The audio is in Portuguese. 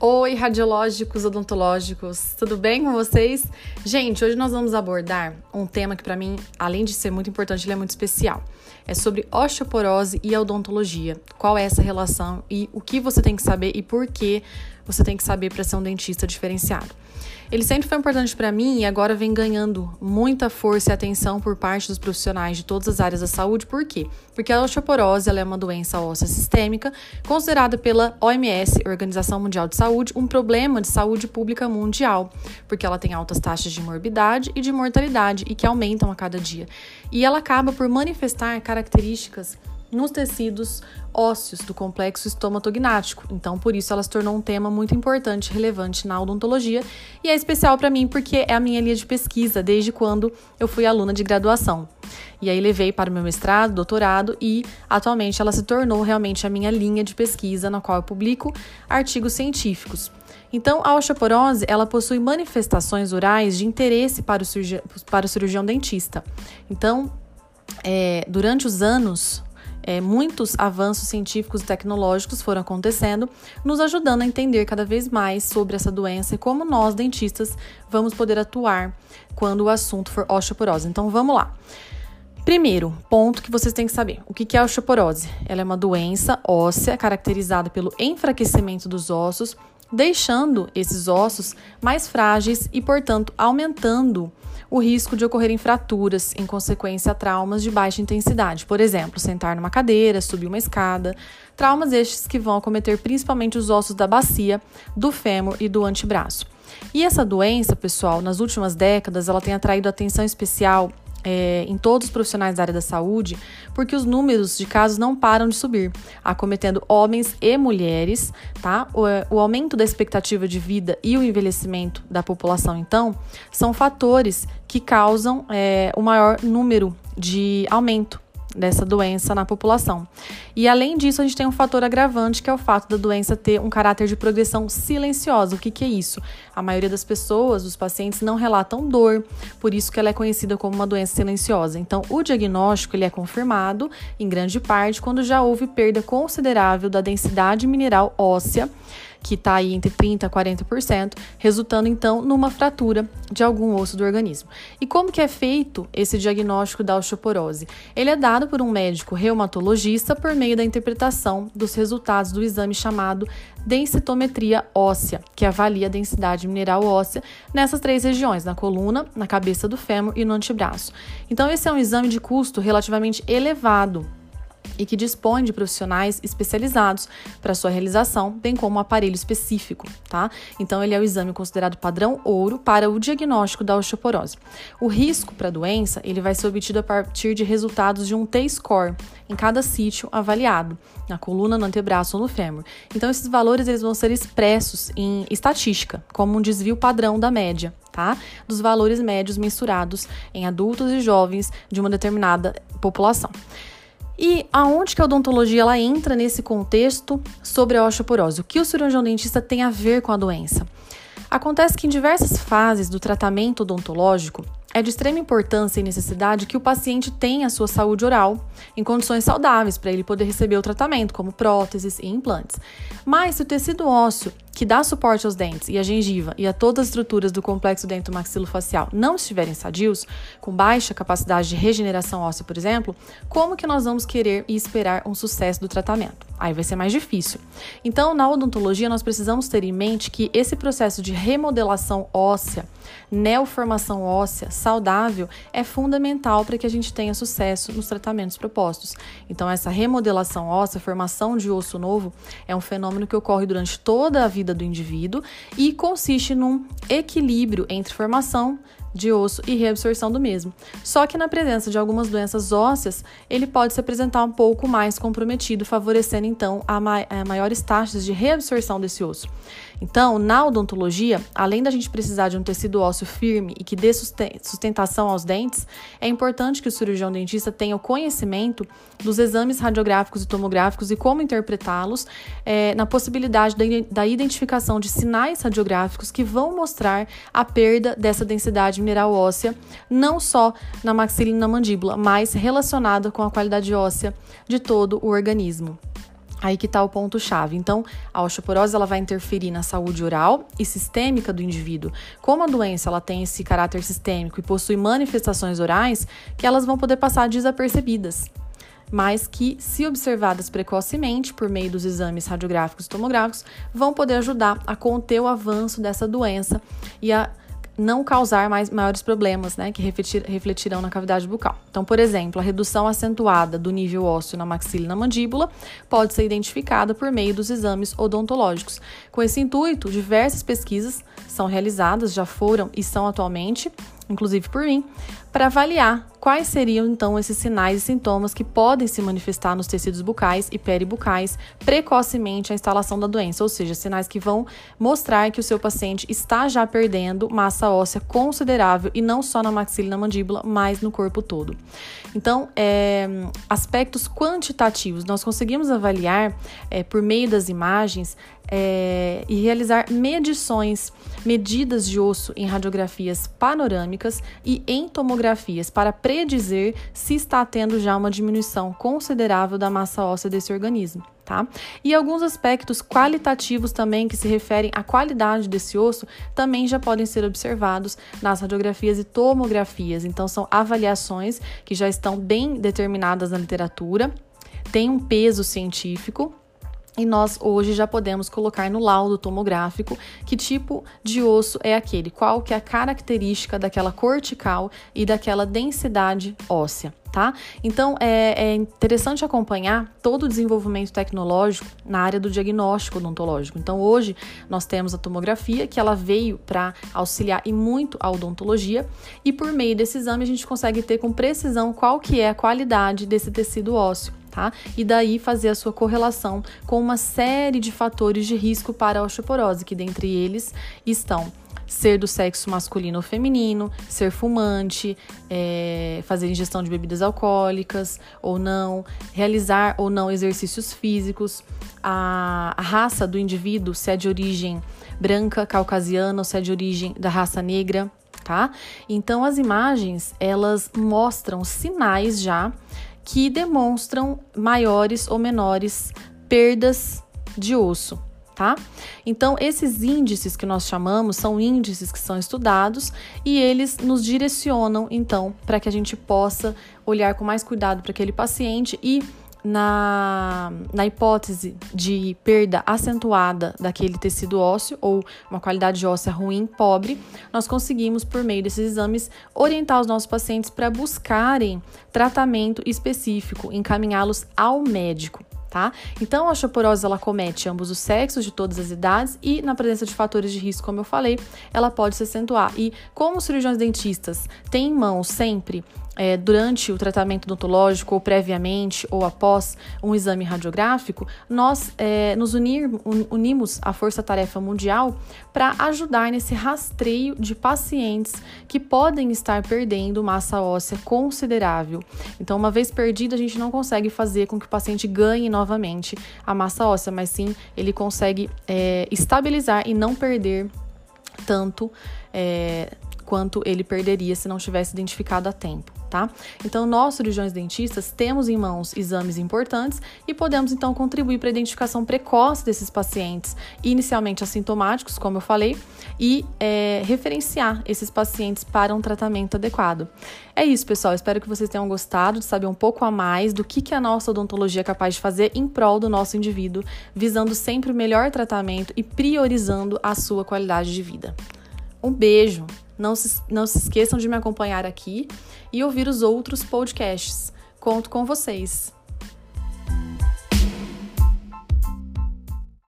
Oi, radiológicos odontológicos, tudo bem com vocês? Gente, hoje nós vamos abordar um tema que para mim, além de ser muito importante, ele é muito especial. É sobre osteoporose e odontologia. Qual é essa relação e o que você tem que saber e por que você tem que saber para ser um dentista diferenciado. Ele sempre foi importante para mim e agora vem ganhando muita força e atenção por parte dos profissionais de todas as áreas da saúde. Por quê? Porque a osteoporose é uma doença óssea sistêmica considerada pela OMS, Organização Mundial de Saúde, um problema de saúde pública mundial, porque ela tem altas taxas de morbidade e de mortalidade e que aumentam a cada dia. E ela acaba por manifestar características nos tecidos ósseos do complexo estomatognático. Então, por isso ela se tornou um tema muito importante, relevante na odontologia e é especial para mim porque é a minha linha de pesquisa desde quando eu fui aluna de graduação. E aí levei para o meu mestrado, doutorado e atualmente ela se tornou realmente a minha linha de pesquisa na qual eu publico artigos científicos. Então, a osteoporose, ela possui manifestações orais de interesse para o, cirurgião, para o cirurgião dentista. Então, é, durante os anos é, muitos avanços científicos e tecnológicos foram acontecendo, nos ajudando a entender cada vez mais sobre essa doença e como nós, dentistas, vamos poder atuar quando o assunto for osteoporose. Então vamos lá. Primeiro, ponto que vocês têm que saber: o que é a osteoporose? Ela é uma doença óssea caracterizada pelo enfraquecimento dos ossos, deixando esses ossos mais frágeis e, portanto, aumentando o risco de ocorrerem fraturas em consequência a traumas de baixa intensidade. Por exemplo, sentar numa cadeira, subir uma escada. Traumas estes que vão acometer principalmente os ossos da bacia, do fêmur e do antebraço. E essa doença, pessoal, nas últimas décadas, ela tem atraído atenção especial é, em todos os profissionais da área da saúde, porque os números de casos não param de subir, acometendo homens e mulheres, tá? O, o aumento da expectativa de vida e o envelhecimento da população, então, são fatores que causam é, o maior número de aumento dessa doença na população. E além disso, a gente tem um fator agravante que é o fato da doença ter um caráter de progressão silenciosa. O que, que é isso? A maioria das pessoas, os pacientes, não relatam dor, por isso que ela é conhecida como uma doença silenciosa. Então, o diagnóstico ele é confirmado, em grande parte, quando já houve perda considerável da densidade mineral óssea que está aí entre 30% a 40%, resultando então numa fratura de algum osso do organismo. E como que é feito esse diagnóstico da osteoporose? Ele é dado por um médico reumatologista por meio da interpretação dos resultados do exame chamado densitometria óssea, que avalia a densidade mineral óssea nessas três regiões, na coluna, na cabeça do fêmur e no antebraço. Então esse é um exame de custo relativamente elevado e que dispõe de profissionais especializados para sua realização, bem como um aparelho específico, tá? Então ele é o exame considerado padrão ouro para o diagnóstico da osteoporose. O risco para a doença, ele vai ser obtido a partir de resultados de um T-score em cada sítio avaliado, na coluna, no antebraço ou no fêmur. Então esses valores eles vão ser expressos em estatística, como um desvio padrão da média, tá? Dos valores médios mensurados em adultos e jovens de uma determinada população. E aonde que a odontologia ela entra nesse contexto sobre a osteoporose? O que o cirurgião dentista tem a ver com a doença? Acontece que em diversas fases do tratamento odontológico, é de extrema importância e necessidade que o paciente tenha a sua saúde oral em condições saudáveis para ele poder receber o tratamento, como próteses e implantes. Mas se o tecido ósseo que dá suporte aos dentes e à gengiva e a todas as estruturas do complexo dento-maxilofacial não estiverem sadios, com baixa capacidade de regeneração óssea, por exemplo, como que nós vamos querer e esperar um sucesso do tratamento? Aí vai ser mais difícil. Então, na odontologia, nós precisamos ter em mente que esse processo de remodelação óssea, neoformação óssea saudável, é fundamental para que a gente tenha sucesso nos tratamentos propostos. Então, essa remodelação óssea, formação de osso novo, é um fenômeno que ocorre durante toda a vida vida do indivíduo e consiste num equilíbrio entre formação de osso e reabsorção do mesmo. Só que na presença de algumas doenças ósseas, ele pode se apresentar um pouco mais comprometido, favorecendo então a, ma a maiores taxas de reabsorção desse osso. Então, na odontologia, além da gente precisar de um tecido ósseo firme e que dê sustentação aos dentes, é importante que o cirurgião dentista tenha o conhecimento dos exames radiográficos e tomográficos e como interpretá-los, é, na possibilidade da identificação de sinais radiográficos que vão mostrar a perda dessa densidade mineral óssea, não só na maxila e na mandíbula, mas relacionada com a qualidade óssea de todo o organismo. Aí que está o ponto chave. Então, a osteoporose ela vai interferir na saúde oral e sistêmica do indivíduo. Como a doença ela tem esse caráter sistêmico e possui manifestações orais, que elas vão poder passar desapercebidas, mas que, se observadas precocemente por meio dos exames radiográficos e tomográficos, vão poder ajudar a conter o avanço dessa doença e a não causar mais maiores problemas, né, que refletir, refletirão na cavidade bucal. Então, por exemplo, a redução acentuada do nível ósseo na maxila e na mandíbula pode ser identificada por meio dos exames odontológicos. Com esse intuito, diversas pesquisas são realizadas, já foram e são atualmente inclusive por mim, para avaliar quais seriam então esses sinais e sintomas que podem se manifestar nos tecidos bucais e peribucais precocemente à instalação da doença, ou seja, sinais que vão mostrar que o seu paciente está já perdendo massa óssea considerável e não só na maxila e na mandíbula, mas no corpo todo. Então, é, aspectos quantitativos, nós conseguimos avaliar é, por meio das imagens é, e realizar medições, medidas de osso em radiografias panorâmicas e em tomografias para predizer se está tendo já uma diminuição considerável da massa óssea desse organismo. Tá? E alguns aspectos qualitativos também que se referem à qualidade desse osso também já podem ser observados nas radiografias e tomografias. Então, são avaliações que já estão bem determinadas na literatura, têm um peso científico e nós hoje já podemos colocar no laudo tomográfico que tipo de osso é aquele, qual que é a característica daquela cortical e daquela densidade óssea. Tá? Então é, é, interessante acompanhar todo o desenvolvimento tecnológico na área do diagnóstico odontológico. Então hoje nós temos a tomografia que ela veio para auxiliar e muito a odontologia e por meio desse exame a gente consegue ter com precisão qual que é a qualidade desse tecido ósseo tá? E daí fazer a sua correlação com uma série de fatores de risco para a osteoporose, que dentre eles estão ser do sexo masculino ou feminino, ser fumante, é, fazer ingestão de bebidas alcoólicas ou não, realizar ou não exercícios físicos, a, a, raça do indivíduo, se é de origem branca, caucasiana ou se é de origem da raça negra, tá? Então as imagens elas mostram sinais já que demonstram maiores ou menores perdas de osso. Tá? Então, esses índices que nós chamamos são índices que são estudados e eles nos direcionam, então, para que a gente possa olhar com mais cuidado para aquele paciente e na, na hipótese de perda acentuada daquele tecido ósseo ou uma qualidade óssea ruim, pobre, nós conseguimos, por meio desses exames, orientar os nossos pacientes para buscarem tratamento específico, encaminhá-los ao médico. Tá? Então, a osteoporose ela comete ambos os sexos de todas as idades e, na presença de fatores de risco, como eu falei, ela pode se acentuar. E como os cirurgiões dentistas têm em mãos sempre é, durante o tratamento odontológico, ou previamente, ou após um exame radiográfico, nós é, nos unir, unimos à Força Tarefa Mundial para ajudar nesse rastreio de pacientes que podem estar perdendo massa óssea considerável. Então, uma vez perdida, a gente não consegue fazer com que o paciente ganhe novamente a massa óssea, mas sim ele consegue é, estabilizar e não perder tanto é, quanto ele perderia se não tivesse identificado a tempo tá? Então, nós, cirurgiões dentistas, temos em mãos exames importantes e podemos então contribuir para a identificação precoce desses pacientes, inicialmente assintomáticos, como eu falei, e é, referenciar esses pacientes para um tratamento adequado. É isso, pessoal. Espero que vocês tenham gostado de saber um pouco a mais do que, que a nossa odontologia é capaz de fazer em prol do nosso indivíduo, visando sempre o melhor tratamento e priorizando a sua qualidade de vida. Um beijo! Não se, não se esqueçam de me acompanhar aqui e ouvir os outros podcasts. Conto com vocês.